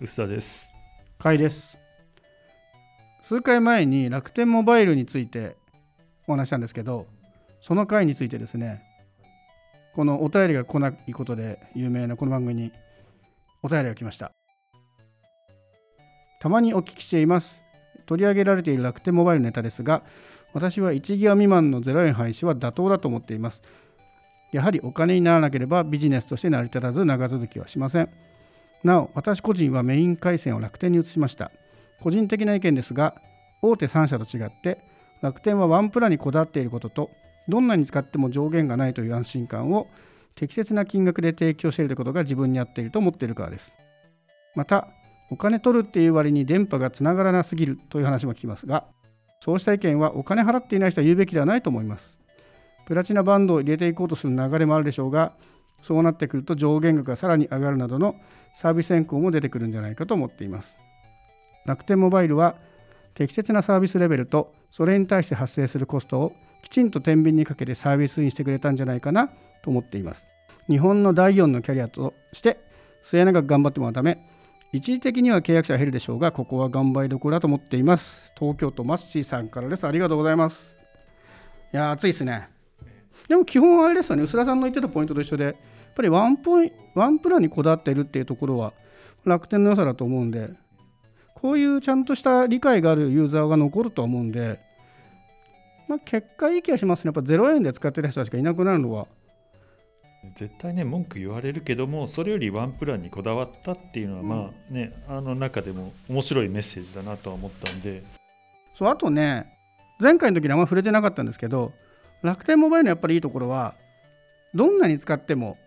薄田です。甲斐です。数回前に楽天モバイルについてお話したんですけどその回についてですねこのお便りが来ないことで有名なこの番組にお便りが来ました。たまにお聞きしています。取り上げられている楽天モバイルネタですが私は1ギガ未満の0円廃止は妥当だと思っています。やはりお金にならなければビジネスとして成り立たず長続きはしません。なお私個人はメイン回線を楽天に移しました。個人的な意見ですが大手3社と違って楽天はワンプラにこだわっていることとどんなに使っても上限がないという安心感を適切な金額で提供していることが自分に合っていると思っているからです。またお金取るっていう割に電波がつながらなすぎるという話も聞きますがそうした意見はお金払っていない人は言うべきではないと思います。プラチナバンドを入れていこうとする流れもあるでしょうがそうなってくると上限額がさらに上がるなどのサービス変更も出てくるんじゃないかと思っています。楽天モバイルは適切なサービスレベルとそれに対して発生するコストをきちんと天秤にかけてサービスにしてくれたんじゃないかなと思っています。日本の第4のキャリアとして末永く頑張ってもらうため一時的には契約者が減るでしょうがここは頑張りどころだと思っています。東京都マッシーさんからです。ありがとうございます。いやー暑いですね。でも基本あれですよね。薄田さんの言ってたポイントと一緒でぱりワンポインワンプランにこだわっているっていうところは楽天の良さだと思うんでこういうちゃんとした理解があるユーザーが残ると思うんで、まあ、結果いい気がしますね。やっぱ0円で使ってる人たちがいなくなるのは。絶対ね文句言われるけどもそれよりワンプランにこだわったっていうのは、うんまあねあの中でも面白いメッセージだなとは思ったんでそうあとね、前回の時にあんま触れてなかったんですけど、楽天モバイルのやっぱりいいところは、どんなに使っても、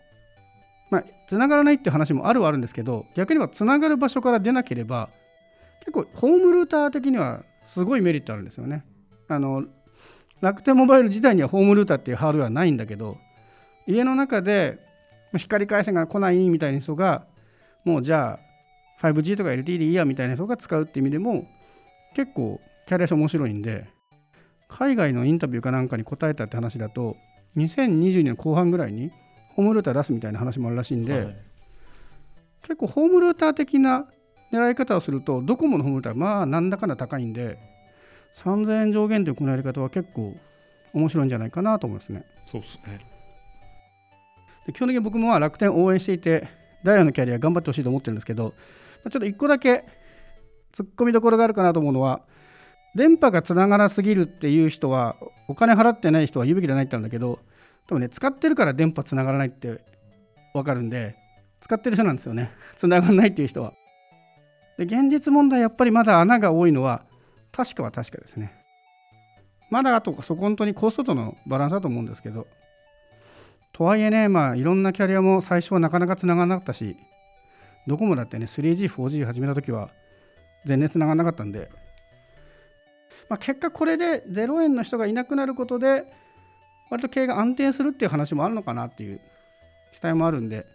まあ、繋がらないって話もあるはあるんですけど、逆に言えば繋がる場所から出なければ、結構ホームルーター的にはすごいメリットあるんですよね。あの楽天モバイル自体にはホームルーターっていうハードルはないんだけど、家の中で光回線が来ないみたいな人が、もうじゃあ 5G とか LTE でいいやみたいな人が使うって意味でも、結構キャリア書面白いんで、海外のインタビューかなんかに答えたって話だと、2022年後半ぐらいにホームルーター出すみたいな話もあるらしいんで、はい結構ホームルーター的な狙い方をすると、ドコモのホームルーターはまあなんだかんだ高いんで、3000円上限というこのやり方は結構面白いんじゃないかなと思いますね。そうですねで基本的に僕もまあ楽天を応援していて、ダイヤのキャリア頑張ってほしいと思ってるんですけど、まあちょっと1個だけ突っ込みどころがあるかなと思うのは、電波がつながらすぎるっていう人は、お金払ってない人は言うべきじゃないって言うんだけど、多分ね、使ってるから電波つながらないって分かるんで、使ってる人なんですよね。つながらないっていう人は。で、現実問題、やっぱりまだ穴が多いのは、確かは確かですね。まだあと、そこ本当にコストとのバランスだと思うんですけど、とはいえね、まあ、いろんなキャリアも最初はなかなかつながらなかったし、ドコモだってね、3G、4G 始めたときは、全然つながらなかったんで、まあ、結果、これで0円の人がいなくなることで、割と経営が安定するっていう話もあるのかなっていう期待もあるんで、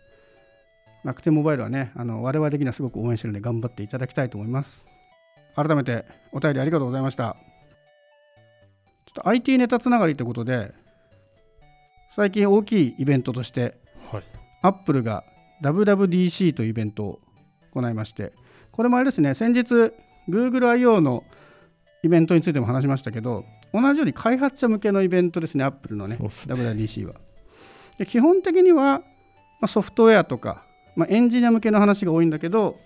楽天モバイルはね、あの我々的にはすごく応援してるんで、頑張っていただきたいと思います。改めてお便りありがとうございました。ちょっと IT ネタつながりということで、最近大きいイベントとして、はいアップルが WWDC というイベントを行いまして、これもあれですね、先日、Google I.O. のイベントについても話しましたけど、同じように開発者向けのイベントですね、アップルのね、ね WWDC は。で基本的には、まあ、ソフトウェアとか、まあ、エンジニア向けの話が多いんだけど、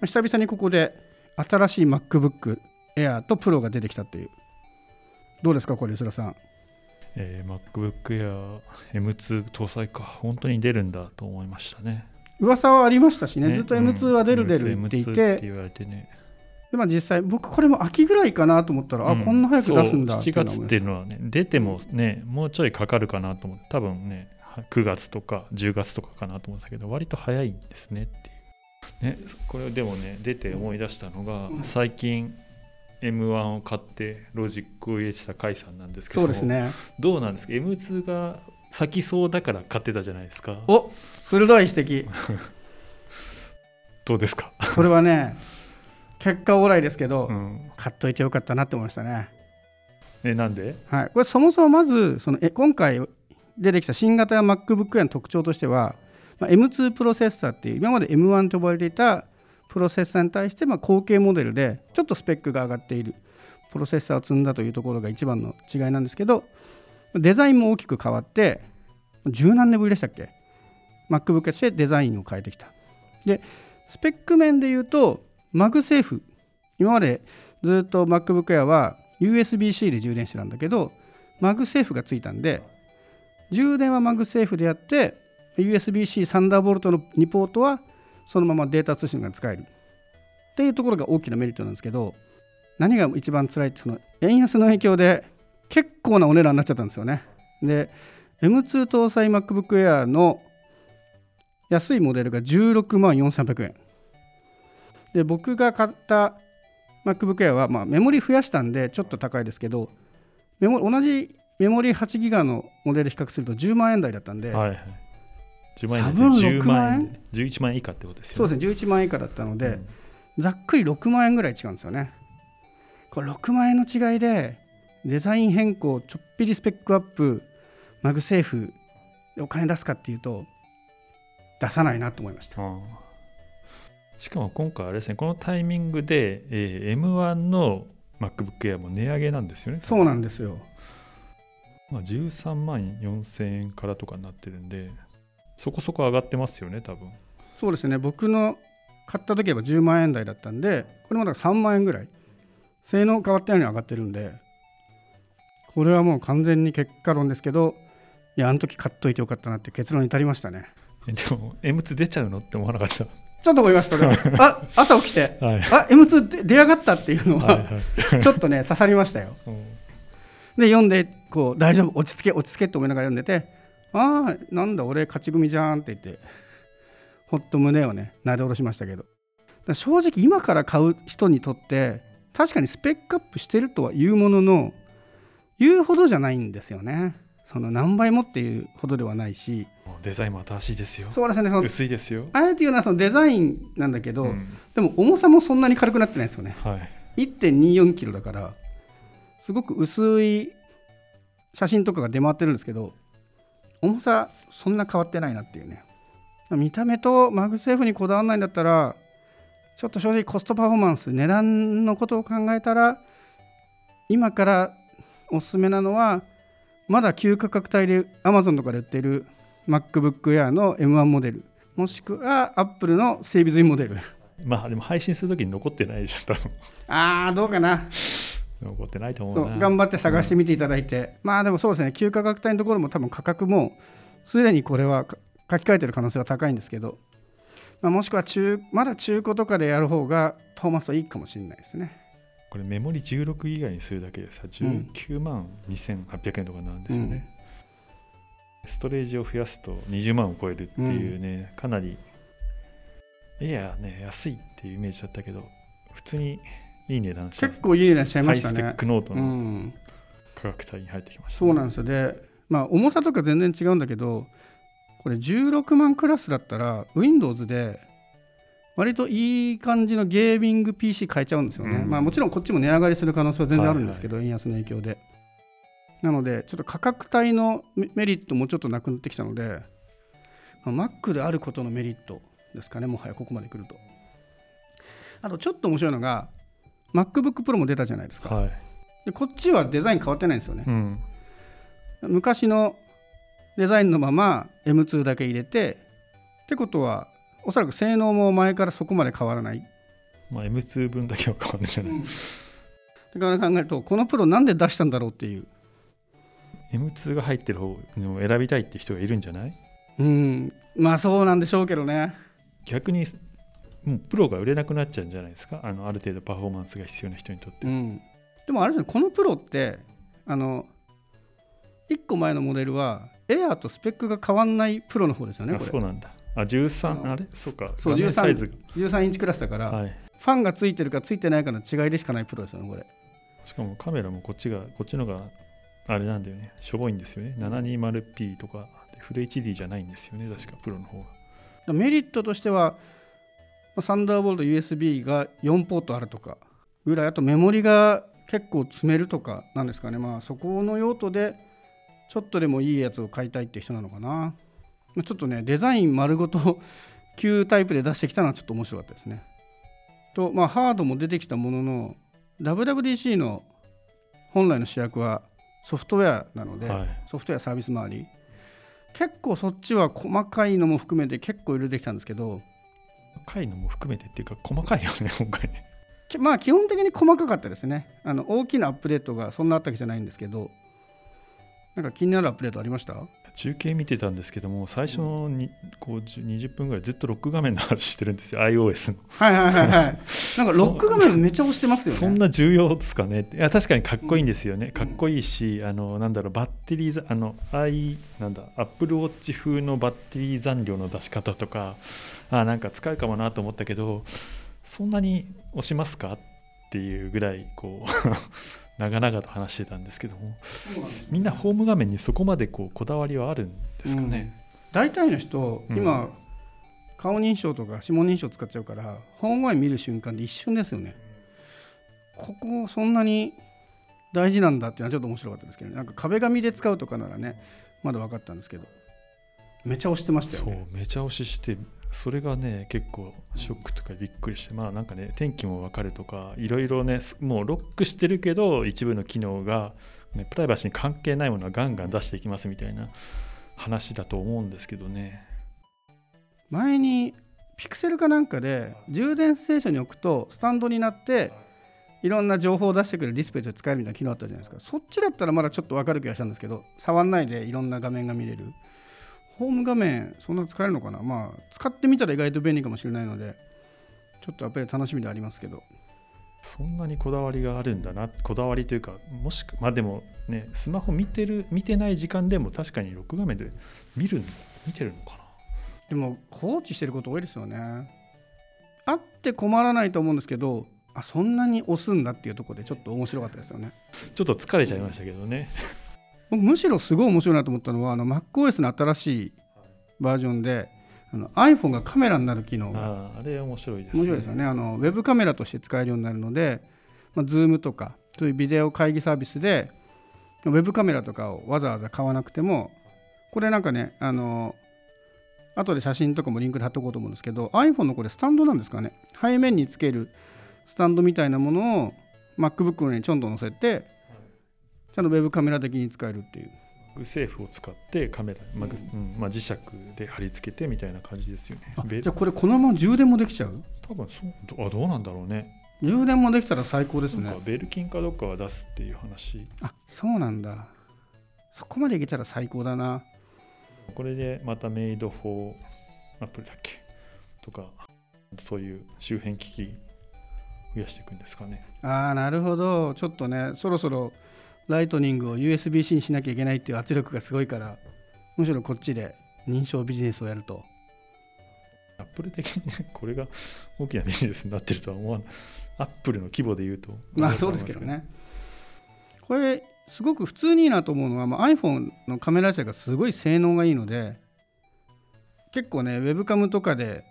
まあ久々にここで新しい MacBook Air と Pro が出てきたっていう。どうですか、これ、吉田さん？えー MacBook Air M2 搭載か本当に出るんだと思いましたね噂はありましたしね、ねずっと M2 は出るうん出るって言っ M2 て、って言われてねでまあ、実際、僕、これも秋ぐらいかなと思ったら、あうん。こんな早く出すんだそう7っていうのは思いました月っていうのはね出てもねもうちょいかかるかなと思って多分ね9月とか10月とかかなと思ってたけど割と早いんですねっていう。ねこれでもね出て思い出したのがうん。最近 M1 を買ってロジックを入れてた甲斐さんなんですけどそうですね。どうなんですか？M2 が先そうだから買ってたじゃないですか。お鋭い指摘。どうですか、これはね、結果オーライですけど、うん、買っといてよかったなって思いましたね。えなんで？はい、これそもそもまずそのえ今回出てきた新型 MacBook Air の特徴としては、まあ、M2 プロセッサーっていう今まで M1 と呼ばれていたプロセッサーに対してまあ後継モデルでちょっとスペックが上がっているプロセッサーを積んだというところが一番の違いなんですけどデザインも大きく変わって十何年ぶりでしたっけ？MacBook としてデザインを変えてきた。でスペック面で言うとMagSafe。今までずっと MacBook Air は USB-C で充電してたんだけど MagSafe がついたんで充電は MagSafe でやって USB-C Thunderbolt の2ポートはそのままデータ通信が使える。っていうところが大きなメリットなんですけど何が一番辛いってその円安の影響で結構なお値段になっちゃったんですよね。で M2 搭載 MacBook Air の安いモデルが16万4800円。で僕が買った MacBook Air は、まあ、メモリ増やしたんでちょっと高いですけどメモ同じメモリ8ギガのモデル比較すると10万円台だったんで、はいはい、10万円差分10 6万円？11万円以下ってことですよね。そうですね11万円以下だったので、うん。ざっくり6万円ぐらい違うんですよね。これ6万円の違いでデザイン変更ちょっぴりスペックアップMagSafe でお金出すかっていうと出さないなと思いました。ああしかも今回あれですね、このタイミングで、えー M1 の MacBook Air も値上げなんですよね。そうなんですよまあ、13万4000円からとかになってるんで、そこそこ上がってますよね、多分。そうですね僕の買った時は10万円台だったんでこれもだから3万円ぐらい性能変わったように上がってるんでこれはもう完全に結果論ですけどいやあの時買っといてよかったなって結論に至りましたねえでも、M2 出ちゃうのって思わなかった？ちょっと思いましたでも。あ朝起きて。はい。あ M2 で出上がったっていうのは ちょっとね刺さりましたよ。うん。で読んでこう大丈夫。落ち着け落ち着けって思いながら読んでてああなんだ俺勝ち組じゃんって言ってほっと胸をねなで下ろしましたけど。正直今から買う人にとって確かにスペックアップしてるとは言うものの言うほどじゃないんですよね。その何倍もっていうほどではないしデザインも新しいですよ。そうですねその薄いですよ。あえて言うのはそのデザインなんだけど、うんでも重さもそんなに軽くなってないですよねはい。1.24キロだからすごく薄い写真とかが出回ってるんですけど重さそんな変わってないなっていうね見た目と MagSafe にこだわらないんだったらちょっと正直コストパフォーマンス値段のことを考えたら今からおすすめなのはまだ旧価格帯で Amazon とかで売ってる MacBook Air の M1 モデルもしくは Apple の整備済みモデル。まあ、でも配信するときに残ってないでしょ、多分。あーどうかな。残ってないと思そううな。頑張って探してみていただいて、まあでもそうですね。旧価格帯のところも多分価格もすでにこれはか書き換えてる可能性は高いんですけど、まあ、もしくは中まだ中古とかでやる方がパフォーマンスはいいかもしれないですね。これメモリ16ギガにするだけでさ、19万2800円とかなんですよね。ストレージを増やすと20万を超えるっていうね、かなり、いやね、安いっていうイメージだったけど、普通にいい値段し結構いい値段しちゃいハイスペッましたねうクノートのん、価格帯に入ってきました、そうなんですよ。でまあ重さとか全然違うんだけどこれ16万クラスだったら Windows で割といい感じのゲーミング PC 買えちゃうんですよね、うん。まあもちろんこっちも値上がりする可能性は全然あるんですけど、円安の影響でなのでちょっと価格帯のメメリットもちょっとなくなってきたので、まあ Mac であることのメリットですかねもはやここまで来ると。あとちょっと面白いのが MacBook Pro も出たじゃないですか、はい。でこっちはデザイン変わってないんですよね、うん。昔のデザインのまま M2 だけ入れてってことはおそらく性能も前からそこまで変わらない。まあ、M2 分だけは変わるんじゃない、だから考えるとこのプロなんで出したんだろうっていう M2 が入ってる方を選びたいって人がいるんじゃない？うんまあそうなんでしょうけどね。逆にもうプロが売れなくなっちゃうんじゃないですか？あのある程度パフォーマンスが必要な人にとって、うん。でもあれですねこのプロってあの1個前のモデルはエアーとスペックが変わんないプロの方ですよねそうなんだ。あ13、うんあれ？そうか。そう画面サイズが。13インチクラスだから、はい。ファンがついてるかついてないかの違いでしかないプロですよねこれ。しかもカメラもこっちがこっちのがあれなんだよね。しょぼいんですよね。720p とか。フル HD じゃないんですよね。確かプロの方がメリットとしては、サンダーボルト USB が4ポートあるとかぐらい。あとメモリが結構積めるとかなんですかね。まあそこの用途でちょっとでもいいやつを買いたいって人なのかな。ちょっとねデザイン丸ごと旧タイプで出してきたのはちょっと面白かったですね。と、まあ、ハードも出てきたものの WWDC の本来の主役はソフトウェアなので、はい。ソフトウェアサービス周り。結構そっちは細かいのも含めて結構入れてきたんですけど細かいのも含めてっていうか細かいよね 今回。ねきまあ基本的に細かかったですね。あの大きなアップデートがそんなあったわけじゃないんですけどなんか気になるアップデートありました？中継見てたんですけども最初のにこう10 20分ぐらいずっとロック画面の話してるんですよ。iOS の。はいはいはいはい。なんかロック画面めっちゃ押してますよね。そんな重要ですかねいや確かにかっこいいんですよね、かっこいいしあのなんだろうバッテリーざあの i なんだ Apple Watch 風のバッテリー残量の出し方とかあなんか使うかもなと思ったけどそんなに押しますかっていうぐらいこう長々と話してたんですけどもみんなホーム画面にそこまでこうこだわりはあるんですかね、大体の人うん。今、顔認証とか指紋認証使っちゃうからホーム画面見る瞬間で一瞬ですよね。ここそんなに大事なんだっていうのはちょっと面白かったですけどね。なんか壁紙で使うとかならねまだ分かったんですけどめちゃ押してましたよそうねめちゃ押ししてそれがね結構ショックとかびっくりしてまあなんかね天気も分かるとかいろいろねすもうロックしてるけど一部の機能が、ね、プライバシーに関係ないものはガンガン出していきますみたいな話だと思うんですけどね。前にピクセルかなんかで充電ステーションに置くとスタンドになっていろんな情報を出してくれるディスプレイとして使えるみたいな機能あったじゃないですか。そっちだったらまだちょっと分かる気がしたんですけど触んないでいろんな画面が見れるホーム画面そんな使えるのかな？まあ使ってみたら意外と便利かもしれないのでちょっとやっぱり楽しみでありますけど。そんなにこだわりがあるんだな。こだわりというかもしくまあでもねスマホ見てる見てない時間でも確かにロック画面で見る見てるのかな？でも放置してること多いですよね。あって困らないと思うんですけどあそんなに押すんだっていうところでちょっと面白かったですよね。ちょっと疲れちゃいましたけどね僕むしろすごい面白いなと思ったのはあの MacOS の新しいバージョンであの iPhone がカメラになる機能があれ面白いですね。面白いですよね。あのウェブカメラとして使えるようになるので、まあ、Zoom とかそういうビデオ会議サービスでウェブカメラとかをわざわざ買わなくてもこれなんかねあの後で写真とかもリンクで貼っとこうと思うんですけど iPhone のこれスタンドなんですかね。背面につけるスタンドみたいなものを MacBook にちょんと載せてちゃんとウェブカメラ的に使えるっていう。セーフを使ってカメラ、まあぐうんまあ、磁石で貼り付けてみたいな感じですよね。じゃあこれこのまま充電もできちゃう？多分そうどあどうなんだろうね。充電もできたら最高ですね。ベルキンかどっかは出すっていう話。あそうなんだ。そこまでいけたら最高だな。これでまたメイドフォーアプリだっけ？とかそういう周辺機器増やしていくんですかね。ああなるほど。ちょっとねそろそろライトニングを USB-C にしなきゃいけないっていう圧力がすごいからむしろこっちで認証ビジネスをやるとアップル的にね これが大きなビジネスになってるとは思わない。アップルの規模で言うと。まあそうですけどねこれすごく普通にいいなと思うのは、まあ、iPhone のカメラ自体がすごい性能がいいので結構ねウェブカムとかで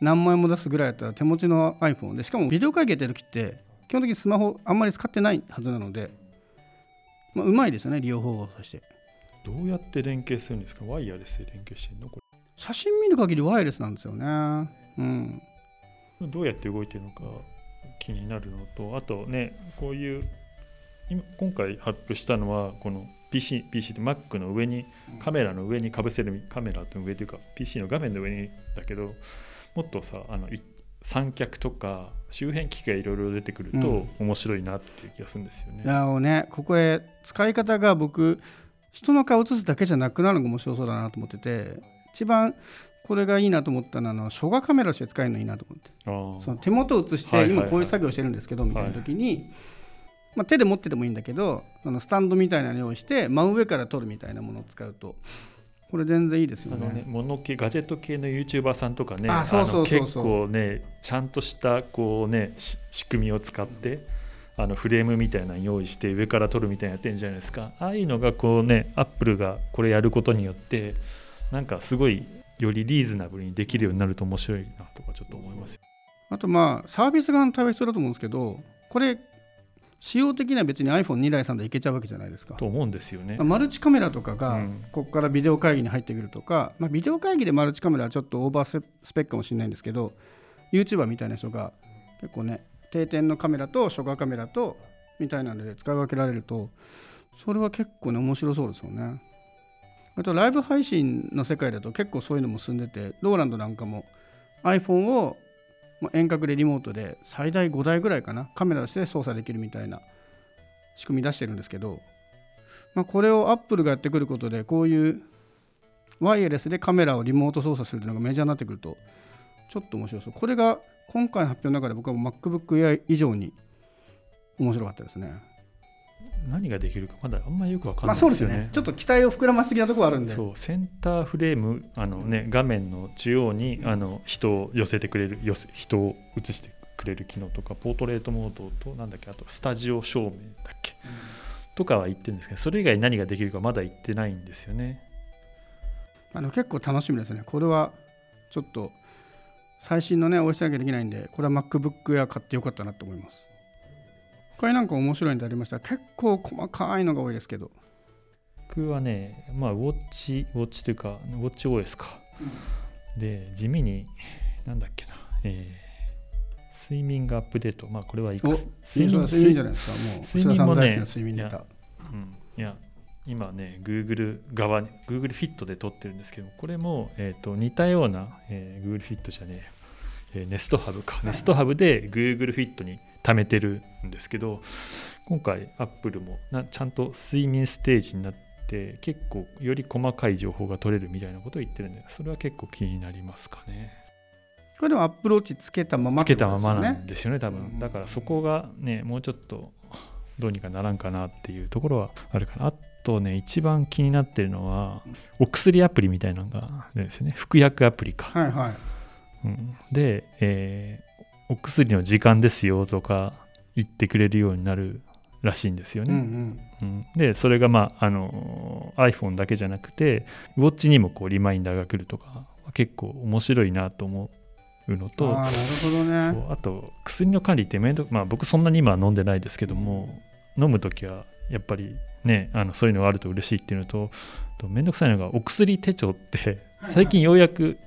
何万円も出すぐらいだったら手持ちの iPhone でしかもビデオ会議やってる時って基本的にスマホあんまり使ってないはずなので、まあ、うまいですよね利用方法として。どうやって連携するんですか？ワイヤレスで連携してるの？こ写真見る限りワイヤレスなんですよね。うん。れどうやって動いてるのか気になるのとあとねこういう今今回発表したのはこの PC, PC で Mac の上にカメラの上にかぶせるカメラの上というか PC の画面の上にだけどもっとさあのい三脚とか周辺機器がいろいろ出てくるとうん。面白いなっていう気がするんですよね。いやもうね。ここで使い方が僕人の顔映すだけじゃなくなるのが面白そうだなと思ってて一番これがいいなと思ったのはあの初画カメラとして使えるのいいなと思って。その手元を映してはいはいはい。今こういう作業してるんですけどみたいな時に、まあ、手で持っててもいいんだけどそのスタンドみたいなの用意して真上から撮るみたいなものを使うとこれ全然いいですよあのねね。物系ガジェット系の YouTuber さんとかねあそうそうそうそう。あの結構ねちゃんとしたこうねし仕組みを使ってあのフレームみたいなの用意して上から撮るみたいなやってるんじゃないですか。ああいうのがこうねアップルがこれやることによってなんかすごいよりリーズナブルにできるようになると面白いなとかちょっと思いますよ。あとまあサービス側の対応必要だと思うんですけどこれ仕様的には別に iPhone2 台3台いけちゃうわけじゃないですか。と思うんですよね。まあマルチカメラとかがうん。ここからビデオ会議に入ってくるとか、まあ、ビデオ会議でマルチカメラはちょっとオーバースペックかもしれないんですけど YouTuber みたいな人が結構ね定点のカメラと初画カメラとみたいなので使い分けられるとそれは結構ね面白そうですよね。あとライブ配信の世界だと結構そういうのも進んでてローランドなんかも iPhone を遠隔でリモートで最大5台ぐらいかなカメラとして操作できるみたいな仕組み出してるんですけど、まあ、これをアップルがやってくることでこういうワイヤレスでカメラをリモート操作するというのがメジャーになってくるとちょっと面白そう。これが今回の発表の中で僕は MacBook Air 以上に面白かったですね。何ができるかまだあんまりよくわかんまあないですよね,、そうですね。ちょっと期待を膨らましすぎなところあるんで。そうセンターフレームあの、ね、画面の中央にあの人を寄せてくれる寄せ人を映してくれる機能とかポートレートモードとなんだっけあとスタジオ照明だっけ、とかは言ってるんですけどそれ以外何ができるかまだ言ってないんですよね。あの結構楽しみですね。これはちょっと最新のね OS なきゃできないんでこれは MacBook Air 買ってよかったなと思います他になんか面白いのでありました。ら結構細かいのが多いですけど。僕はねまあウォッチウォッチというかウォッチ OS か、で地味になんだっけなえー睡眠がアップデート。まあこれはいいか。お睡眠睡眠じゃないですか。もう睡眠もね睡眠ネタ。うん、いや今ね Google 側に Google フィットで撮ってるんですけどこれも、えー、と似たような、えー Google フィットじゃねえよ、えー、ネストハブか、ネストハブで Google フィットに貯めてるんですけど今回 Apple もなちゃんと睡眠ステージになって結構より細かい情報が取れるみたいなことを言ってるんでそれは結構気になりますかね。これでもアップローチつけたままつけたままなんですよね多分。だからそこがねもうちょっとどうにかならんかなっていうところはあるかな。あとね一番気になってるのはお薬アプリみたいなのがあるんですよね。服薬アプリか、はいはい。うん。で、えーお薬の時間ですよとか言ってくれるようになるらしいんですようんうね、ん。うん。でそれがまああの iPhone だけじゃなくてウォッチにもこうリマインダーが来るとか結構面白いなと思うのとああなるほどね。あと薬の管理って面倒まあ僕そんなに今は飲んでないですけども飲む時はやっぱりねあのそういうのがあると嬉しいっていうのと面倒くさいのがお薬手帳って最近ようやく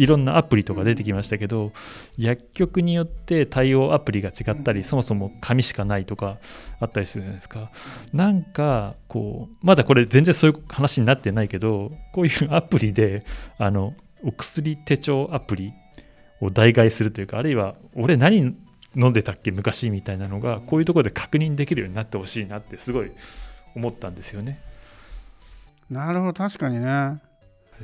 いろんなアプリとか出てきましたけど薬局によって対応アプリが違ったりそもそも紙しかないとかあったりするじゃないですか。なんかこうまだこれ全然そういう話になってないけどこういうアプリであのお薬手帳アプリを代替するというかあるいは俺何飲んでたっけ昔みたいなのがこういうところで確認できるようになってほしいなってすごい思ったんですよね。なるほど確かにね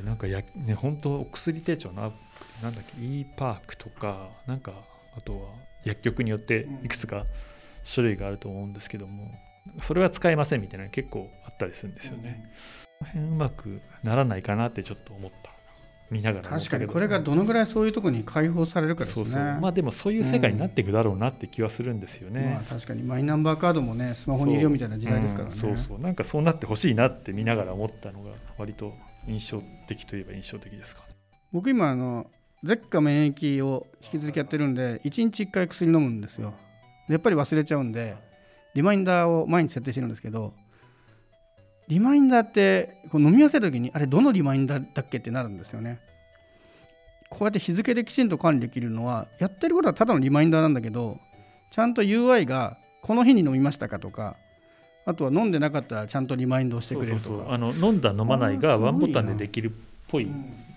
なんかやね本当お薬手帳のアプリなんだっけ e パークとかなんかあとは薬局によっていくつか種類があると思うんですけどもそれは使えませんみたいなの結構あったりするんですよね。この辺うまくならないかなってちょっと思った。見ながら確かにこれがどのぐらいそういうところに解放されるかですね。そうそう。まあでもそういう世界になっていくだろうなって気はするんですよね。まあ確かにマイナンバーカードもねスマホに入れようみたいな時代ですからね。そう,、ん、そうそう。なんかそうなってほしいなって見ながら思ったのが割と印象的といえば印象的ですか？ね。僕今あの舌下免疫を引き続きやってるんで1日1回薬飲むんですよ。でやっぱり忘れちゃうんでリマインダーを毎日設定してるんですけどリマインダーってこう飲み忘れた時にあれどのリマインダーだっけってなるんですよね。こうやって日付できちんと管理できるのはやってることはただのリマインダーなんだけどちゃんと UI がこの日に飲みましたかとかあとは飲んでなかったらちゃんとリマインドをしてくれるとか。あの飲んだ飲まないがワンボタンでできるっぽい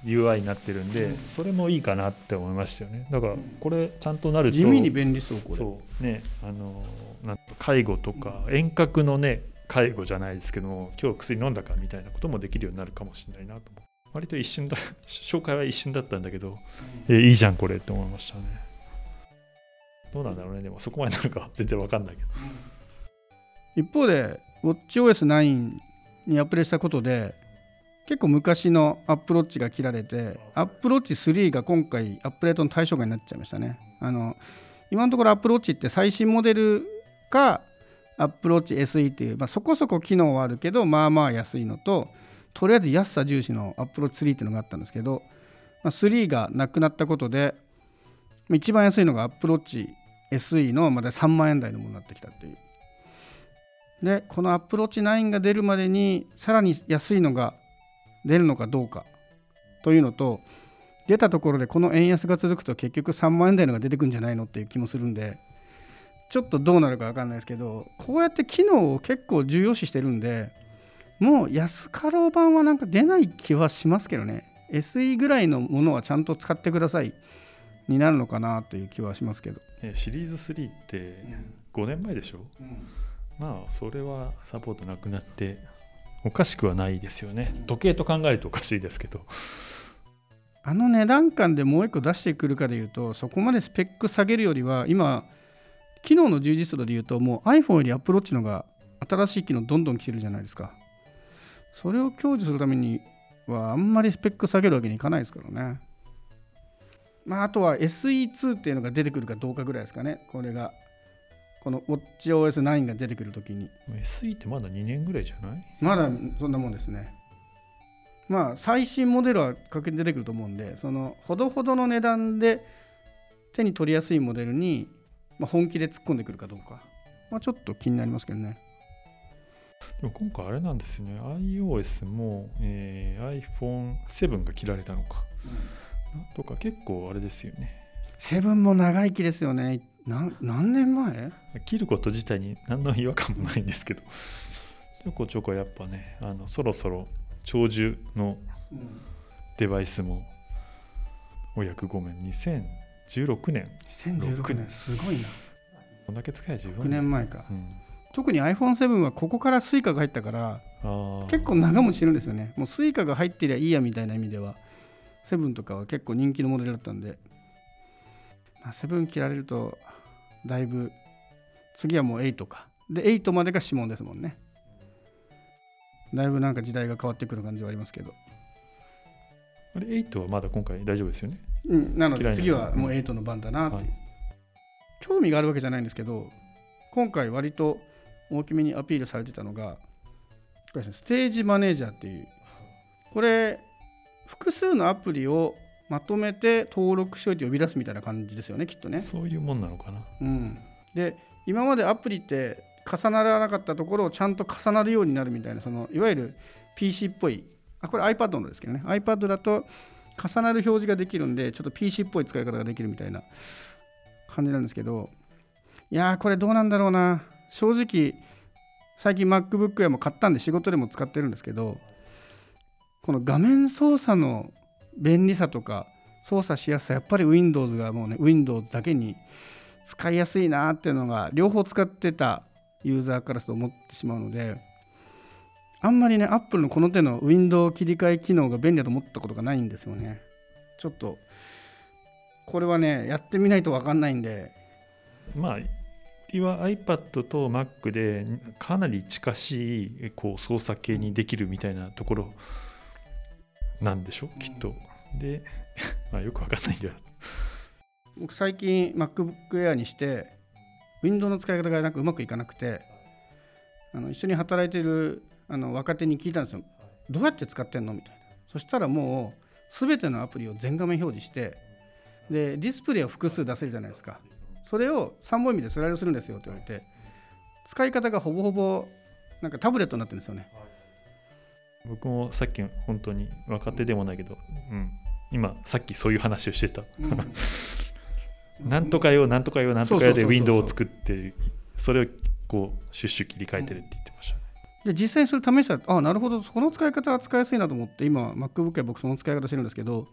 UI になってるんで、うん。それもいいかなって思いましたよね。だからこれちゃんとなると地味に便利そうこれ。そう。ねあのなんか介護とか遠隔のね介護じゃないですけども今日薬飲んだかみたいなこともできるようになるかもしれないなと思う。割と一瞬だ 紹介は一瞬だったんだけど、えいいじゃんこれって思いましたね。どうなんだろうね。でもそこまでなるかは全然わかんないけど一方で watchOS 9 にアップデートしたことで結構昔の Apple Watch が切られて Apple Watch 3が今回アップデートの対象外になっちゃいましたね。あの今のところ Apple Watch って最新モデルかアップローチ SE っていう、まあ、そこそこ機能はあるけどまあまあ安いのととりあえず安さ重視の Apple Watch 3っていうのがあったんですけど、まあ、3がなくなったことで一番安いのが Apple Watch SE のまだ3万円台のものになってきたっていう。でこのアップローチ9が出るまでにさらに安いのが出るのかどうかというのと出たところでこの円安が続くと結局3万円台のが出てくるんじゃないのっていう気もするんでちょっとどうなるか分かんないですけどこうやって機能を結構重要視してるんでもう安かろう版はなんか出ない気はしますけどね。SE ぐらいのものはちゃんと使ってくださいになるのかなという気はしますけど、ね、シリーズ3って5年前でしょ、うん、まあそれはサポートなくなっておかしくはないですよね。時計と考えるとおかしいですけど。あの値段感でもう一個出してくるかでいうとそこまでスペック下げるよりは今機能の充実度でいうともう iPhone より Apple Watch のが新しい機能どんどん来てるじゃないですか。それを享受するためにはあんまりスペック下げるわけにいかないですからね。まあ、あとは SE2 っていうのが出てくるかどうかぐらいですかね。これがこの WatchOS9 が出てくるときに SE ってまだ2年ぐらいじゃない？まだそんなもんですね。まあ最新モデルはかけ出てくると思うんでそのほどほどの値段で手に取りやすいモデルに、まあ、本気で突っ込んでくるかどうか、まあ、ちょっと気になりますけどね。でも今回あれなんですね。iOS も、えー、iPhone7 が切られたのか、うん、とか結構あれですよね7も長生きですよね。何年前？切ること自体に何の違和感もないんですけど。ちょこちょこやっぱねあのそろそろ長寿のデバイスもお約ごめん2016年。2016年。すごいな。こんだけ使え十分6年前か、うん、特に iPhone7 はここから Suica が入ったから結構長持ちしてるんですよね。もう Suica が入ってりゃいいやみたいな意味では7とかは結構人気のモデルだったんで、まあ、7切られるとだいぶ次はもう8か。で8までが指紋ですもんね。だいぶなんか時代が変わってくる感じはありますけど。あれ8はまだ今回大丈夫ですよね？うんなので次はもう8の番だなって、はい、興味があるわけじゃないんですけど今回割と大きめにアピールされてたのがステージマネージャーっていう。これ複数のアプリをまとめて登録しといて呼び出すみたいな感じですよねきっとね。そういうもんなのかな、うん、で今までアプリって重ならなかったところをちゃんと重なるようになるみたいなそのいわゆる PC っぽいあこれ iPad のですけどね。iPad だと重なる表示ができるんでちょっと PC っぽい使い方ができるみたいな感じなんですけど。いやーこれどうなんだろうな。正直最近 MacBook Air も買ったんで仕事でも使ってるんですけどこの画面操作の便利さとか操作しやすさやっぱり Windows がもうね Windows だけに使いやすいなっていうのが両方使ってたユーザーからすると思ってしまうのであんまりね Apple のこの手のウィンドウ切り替え機能が便利だと思ったことがないんですよね。ちょっとこれはねやってみないと分かんないんで。まあは iPad と Mac でかなり近しいこう操作系にできるみたいなところなんでしょうきっと。で まあよく分かんないんだよ。僕最近 MacBook Air にしてウィンドウの使い方がなんかうまくいかなくてあの一緒に働いてるあの若手に聞いたんですよ。どうやって使ってんの？みたいな。そしたらもう全てのアプリを全画面表示してでディスプレイを複数出せるじゃないですか。それを3本指でスライドするんですよって言われて使い方がほぼほぼなんかタブレットになってるんですよね僕もさっき本当に若手でもないけど、うん、今さっきそういう話をしてた、うん。なんとかよなんとかよなんとかよでウィンドウを作ってそれをこうシュッシュ切り替えてるって言ってました。ね、で実際にそれ試したらあなるほどその使い方は使いやすいなと思って今 MacBook は僕その使い方してるんですけど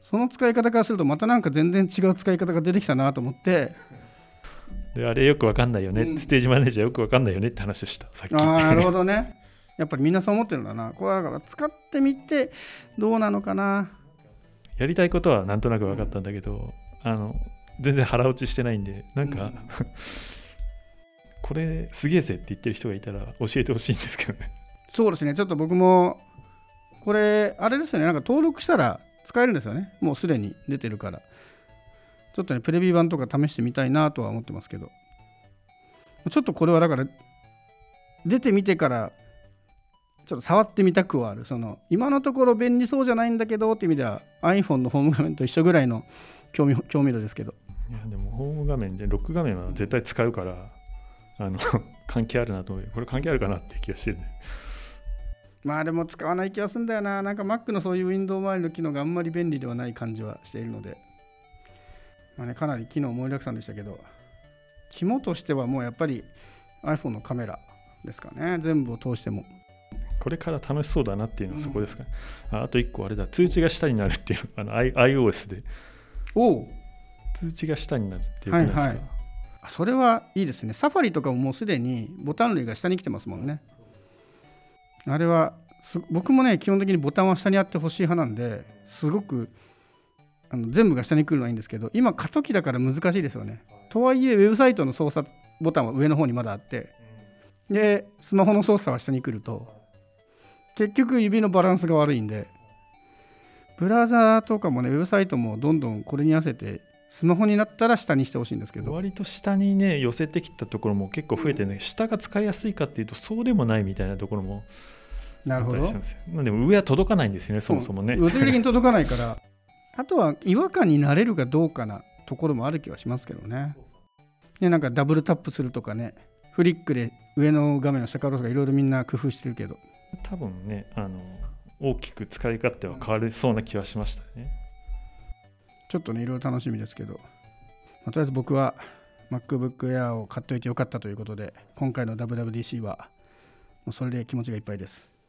その使い方からするとまたなんか全然違う使い方が出てきたなと思ってであれよくわかんないよね、うん、ステージマネージャーよくわかんないよねって話をしたさっき。ああなるほどねやっぱりみんなそう思ってるんだな。これだから使ってみてどうなのかな。やりたいことはなんとなく分かったんだけど、あの全然腹落ちしてないんでなんか、うん、これすげえぜって言ってる人がいたら教えてほしいんですけどね。そうですね。ちょっと僕もこれあれですよね。なんか登録したら使えるんですよね。もうすでに出てるから。ちょっとねプレビュー版とか試してみたいなとは思ってますけど。ちょっとこれはだから出てみてからちょっと触ってみたくはある。その今のところ便利そうじゃないんだけどっていう意味では iPhone のホーム画面と一緒ぐらいの興味興味度ですけど。いやでもホーム画面でロック画面は絶対使うからあの 関係あるなと思う。これ関係あるかなって気がしてるね。まあでも使わない気がするんだよな。なんか Mac のそういうウィンドウ周りの機能があんまり便利ではない感じはしているので、まあね、かなり機能盛りだくさんでしたけど。肝としてはもうやっぱり iPhone のカメラですかね。全部を通してもこれから楽しそうだなっていうのはそこですかね、うん、ああと1個あれだ。通知が下になるっていうあの iOS で。お通知が下になるっていうことですか、はい。はい、それはいいですね。サファリとかももうすでにボタン類が下に来てますもんね。あれは僕もね基本的にボタンは下にあってほしい派なんですごくあの全部が下に来るのはいいんですけど今過渡期だから難しいですよね。とはいえウェブサイトの操作ボタンは上の方にまだあってでスマホの操作は下に来ると結局指のバランスが悪いんでブラウザーとかもねウェブサイトもどんどんこれに合わせてスマホになったら下にしてほしいんですけど。割と下にね寄せてきたところも結構増えてね、下が使いやすいかっていうとそうでもないみたいなところもなるほど。でも上は届かないんですよねそもそもね。物理的に届かないから あとは違和感になれるかどうかなところもある気はしますけどね。ねなんかダブルタップするとかねフリックで上の画面を下からとかいろいろみんな工夫してるけど多分ねあの大きく使い勝手は変わりそうな気はしましたね。ちょっとねいろいろ楽しみですけど、まあ、とりあえず僕は MacBook Air を買っておいてよかったということで今回の WWDC はもうそれで気持ちがいっぱいです。